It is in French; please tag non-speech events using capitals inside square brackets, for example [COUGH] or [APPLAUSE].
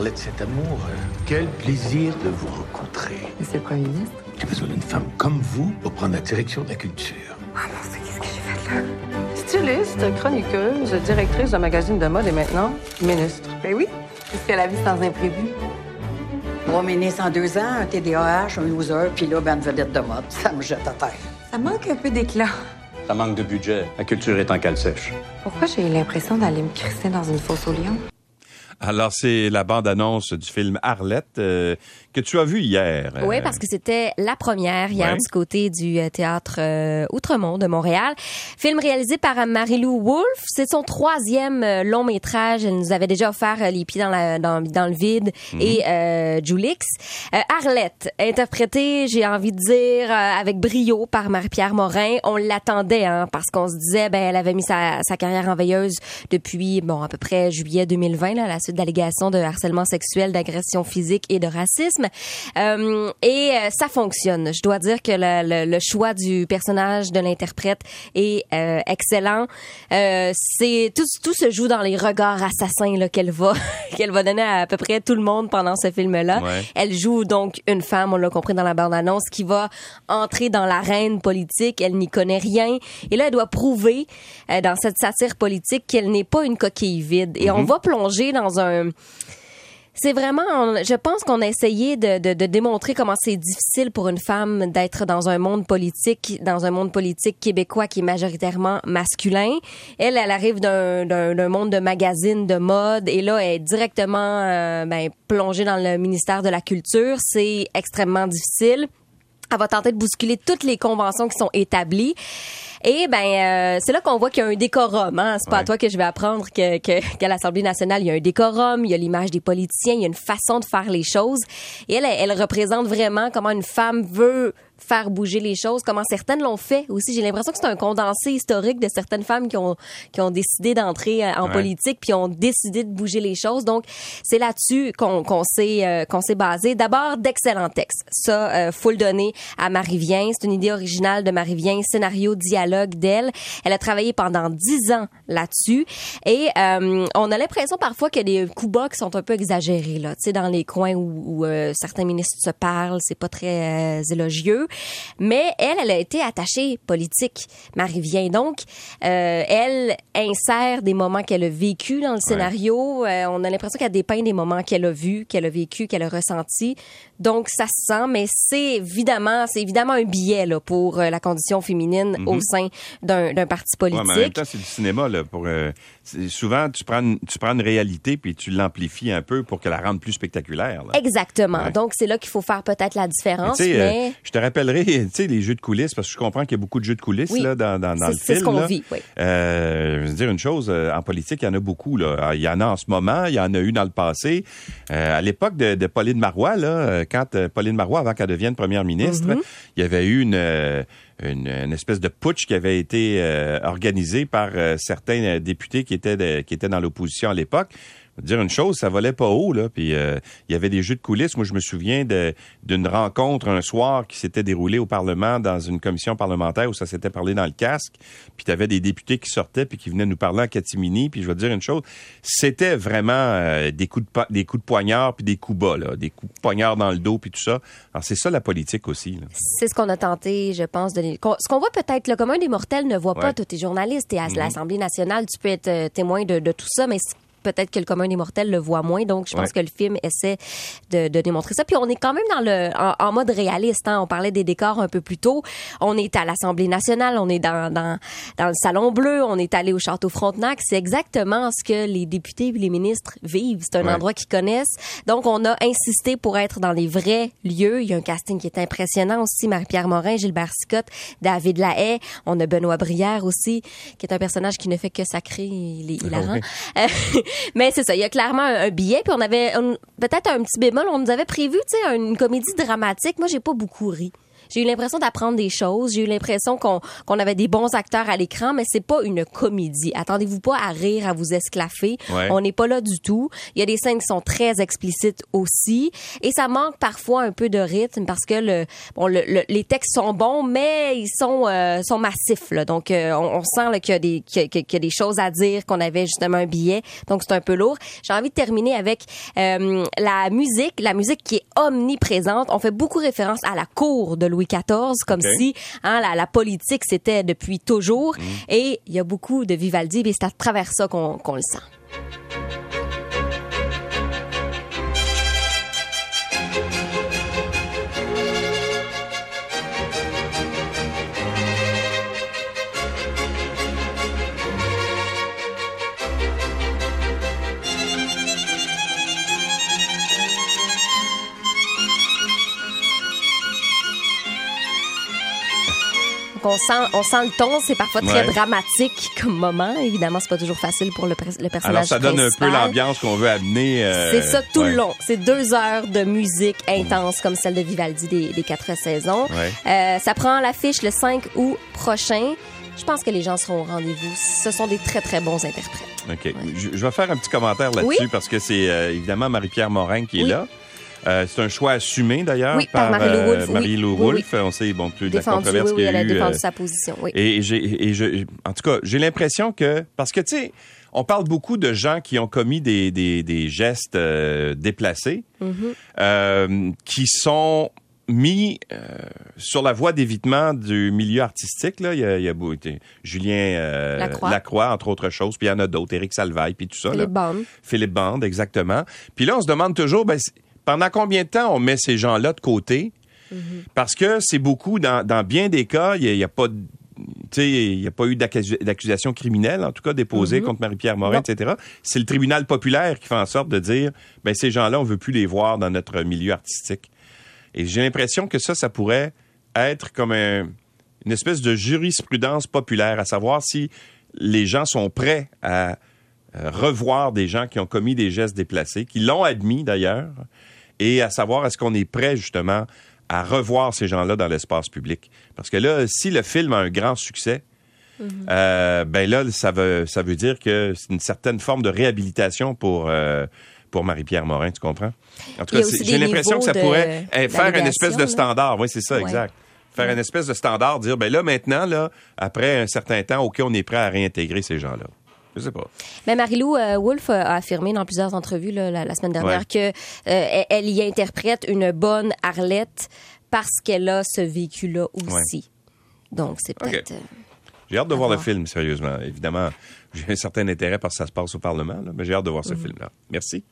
Arlette cet amour. Euh, quel plaisir de vous rencontrer. C'est le Premier ministre J'ai besoin d'une femme comme vous pour prendre la direction de la culture. Ah non, c'est qu'est-ce que j'ai fait là? Styliste, chroniqueuse, directrice d'un magazine de mode et maintenant ministre. Ben oui, puisque la vie sans imprévu? Trois ministres en deux ans, un TDAH, un loser, puis là, ben, une vedette de mode. Ça me jette à terre. Ça manque un peu d'éclat. Ça manque de budget. La culture est en cale sèche. Pourquoi j'ai eu l'impression d'aller me crisser dans une fosse au lion? Alors, c'est la bande-annonce du film Arlette euh, que tu as vu hier. Oui, Euh, parce que c'était la première hier Ouais. du côté du euh, théâtre euh, Outremont de Montréal. Film réalisé par Marie-Lou Wolfe. C'est son troisième long métrage. Elle nous avait déjà offert Les pieds dans, la, dans, dans le vide Mhm. et euh, Julix. Euh, Arlette, interprétée, j'ai envie de dire, euh, avec brio par Marie-Pierre Morin. On l'attendait, hein, parce qu'on se disait, ben, elle avait mis sa, sa carrière en veilleuse depuis, bon, à peu près juillet 2020, là, la suite d'allégations de harcèlement sexuel, d'agression physique et de racisme. Euh, et euh, ça fonctionne. Je dois dire que le, le- le choix du personnage de l'interprète est euh, excellent. Euh, c'est tout, tout se joue dans les regards assassins là, qu'elle va [LAUGHS] qu'elle va donner à, à peu près tout le monde pendant ce film-là. Ouais. Elle joue donc une femme, on l'a compris dans la bande-annonce, qui va entrer dans l'arène politique. Elle n'y connaît rien. Et là, elle doit prouver dans cette satire politique qu'elle n'est pas une coquille vide. Et on va plonger dans C'est vraiment, je pense qu'on a essayé de, démontrer comment c'est difficile pour une femme d'être dans un monde politique, dans un monde politique québécois qui est majoritairement masculin. Elle, elle arrive d'un monde de magazines, de mode, et là, elle est directement euh, ben, plongée dans le ministère de la Culture. C'est extrêmement difficile. Elle va tenter de bousculer toutes les conventions qui sont établies. Et ben euh, c'est là qu'on voit qu'il y a un décorum. Hein? C'est pas à toi que je vais apprendre que, que qu'à l'Assemblée nationale il y a un décorum, il y a l'image des politiciens, il y a une façon de faire les choses. Et elle, elle représente vraiment comment une femme veut faire bouger les choses, comment certaines l'ont fait aussi. J'ai l'impression que c'est un condensé historique de certaines femmes qui ont qui ont décidé d'entrer euh, en Ouais. politique puis ont décidé de bouger les choses. Donc c'est là-dessus qu'on qu'on s'est euh, qu'on s'est basé. D'abord d'excellents textes. Ça euh, faut le donner à Marie Vien. C'est une idée originale de Marie Vien, scénario, dialogue d'elle. Elle a travaillé pendant dix ans là-dessus et euh, on a l'impression parfois qu'il y a des coups bas qui sont un peu exagérés là. Tu sais dans les coins où, où, euh, certains ministres se parlent, c'est pas très euh, élogieux. Mais elle, elle a été attachée politique, Marie Vien. Donc, euh, elle insère des moments qu'elle a vécu dans le scénario. Euh, on a l'impression qu'elle dépeint des moments qu'elle a vus, qu'elle a vécu, qu'elle a ressenti. Donc, ça se sent, mais c'est évidemment, c'est évidemment un billet là, pour euh, la condition féminine au sein d'un parti Mhm. Ouais, politique. mais en même temps, c'est du cinéma. Là, pour, euh, souvent, tu prends, une, tu prends une réalité puis tu l'amplifies un peu pour qu'elle la rende plus spectaculaire. là. Exactement. Ouais. Donc, c'est là qu'il faut faire peut-être la Mais différence. euh, Mais, je te rappellerai, tu sais, les jeux de coulisses, parce que je comprends qu'il y a beaucoup de jeux de coulisses Oui. là, dans, dans, dans C'est- le c'est film. ce qu'on vit, oui. Euh, je veux dire une chose, euh, en politique, il y en a beaucoup. Là. Ah, Il y en a en ce moment, il y en a eu dans le passé. Euh, à l'époque de, de Pauline Marois, là, quand Pauline Marois, avant qu'elle devienne première ministre, Mm-hmm. il y avait eu une, une, une espèce de putsch qui avait été euh, organisé par euh, certains députés qui étaient, de- qui étaient dans l'opposition à l'époque. Je veux dire une chose, ça volait pas haut là. Puis euh, il y avait des jeux de coulisses. Moi, je me souviens d'une rencontre un soir qui s'était déroulée au Parlement dans une commission parlementaire où ça s'était parlé dans le casque. Puis tu avais des députés qui sortaient puis qui venaient nous parler en catimini. Puis je veux dire une chose, c'était vraiment euh, des coups de des coups de poignard puis des coups bas là, des coups de poignard dans le dos puis tout ça. Alors c'est ça la politique aussi. C'est ce qu'on a tenté, je pense. De... Ce qu'on voit peut-être, le commun des mortels ne voit Ouais. pas. Toi, t'es journaliste, t'es à l'Assemblée nationale, tu peux être euh, témoin de, de tout ça, mais peut-être que le commun des mortels le voit moins. Donc, je pense Ouais. que le film essaie de, de démontrer ça. Puis, on est quand même dans le en, en mode réaliste. Hein. On parlait des décors un peu plus tôt. On est à l'Assemblée nationale, on est dans, dans, dans le Salon Bleu, on est allé au Château Frontenac. C'est exactement ce que les députés et les ministres vivent. C'est un Ouais. endroit qu'ils connaissent. Donc, on a insisté pour être dans les vrais lieux. Il y a un casting qui est impressionnant aussi. Marie-Pierre Morin, Gilbert Sicotte, David Lahaye. On a Benoît Brière aussi, qui est un personnage qui ne fait que sacrer. Il est hilarant. Mais c'est ça. Il y a clairement un, billet. Puis on avait peut-être un petit bémol. On nous avait prévu, tu sais, une comédie dramatique. Moi, j'ai pas beaucoup ri. J'ai eu l'impression d'apprendre des choses. J'ai eu l'impression qu'on qu'on avait des bons acteurs à l'écran, mais c'est pas une comédie. Attendez-vous pas à rire, à vous esclaffer. Ouais. On n'est pas là du tout. Il y a des scènes qui sont très explicites aussi, et ça manque parfois un peu de rythme parce que le, bon, le- le- les textes sont bons, mais ils sont euh, sont massifs. Là. Donc, euh, on, on sent qu'il y a des qu'il y a- qu'il y a des choses à dire, qu'on avait justement un billet. Donc, c'est un peu lourd. J'ai envie de terminer avec euh, la musique, la musique qui est omniprésente. On fait beaucoup référence à la cour de Louis XIV, comme si hein, la, la politique c'était depuis toujours. Et il y a beaucoup de Vivaldi, et c'est à travers ça qu'on qu'on le sent. Donc, on sent, on sent le ton, c'est parfois très Ouais. dramatique comme moment. Évidemment, c'est pas toujours facile pour le, le personnage Alors, ça donne un peu l'ambiance qu'on veut amener. euh, C'est ça tout ouais. le long. C'est deux heures de musique intense comme celle de Vivaldi des, des quatre saisons. Ouais. Euh, ça prend l'affiche le 5 août prochain. Je pense que les gens seront au rendez-vous. Ce sont des très, très bons interprètes. OK. Je, je vais faire un petit commentaire là-dessus Oui? parce que c'est euh, évidemment Marie-Pierre Morin qui est là. Euh, c'est un choix assumé d'ailleurs Oui, par Marie-Lou euh, Wolfe, oui. Marie-Lou Oui, Wolfe. On sait bon plus de la controverse oui, qu'il oui, y elle a a eu. défendu euh, sa position. Oui. Et j'ai, et je, en tout cas, j'ai l'impression que parce que tu sais, on parle beaucoup de gens qui ont commis des des, des gestes euh, déplacés, Mm-hmm. euh, qui sont mis euh, sur la voie d'évitement du milieu artistique. Là, il y a, il y a Julien euh, Lacroix. entre autres choses, puis il y en a d'autres, Éric Salvaille, puis tout ça. là. Philippe Bande. Philippe Bande, exactement. Puis là, on se demande toujours, ben, pendant combien de temps on met ces gens-là de côté? Parce que c'est beaucoup, dans, dans bien des cas, il n'y a, pas il n'y a pas eu d'accusa- d'accusation criminelle, en tout cas déposée contre Marie-Pierre Morin, Non. etc. C'est le tribunal populaire qui fait en sorte de dire, ben ces gens-là, on veut plus les voir dans notre milieu artistique. Et j'ai l'impression que ça, ça pourrait être comme un- une espèce de jurisprudence populaire, à savoir si les gens sont prêts à euh, revoir des gens qui ont commis des gestes déplacés, qui l'ont admis d'ailleurs, et à savoir est-ce qu'on est prêt justement à revoir ces gens-là dans l'espace public? Parce que là, si le film a un grand succès, euh, ben là, ça veut, ça veut dire que c'est une certaine forme de réhabilitation pour, euh, pour Marie-Pierre Morin, tu comprends? En tout cas, j'ai l'impression que ça de- pourrait eh, faire une espèce de là. standard. Oui, c'est ça, Ouais. exact. Faire une espèce de standard, dire, ben là, maintenant, là, après un certain temps, OK, on est prêt à réintégrer ces gens-là. Je sais pas. Mais Marilou euh, Wolfe a affirmé dans plusieurs entrevues là, la, la semaine dernière Ouais. que euh, elle, y interprète une bonne Arlette parce qu'elle a ce vécu-là aussi. Donc c'est peut-être. euh, J'ai hâte de voir le film, sérieusement. Évidemment, [LAUGHS] j'ai un certain intérêt parce que ça se passe au Parlement, là, mais j'ai hâte de voir ce film-là. Merci.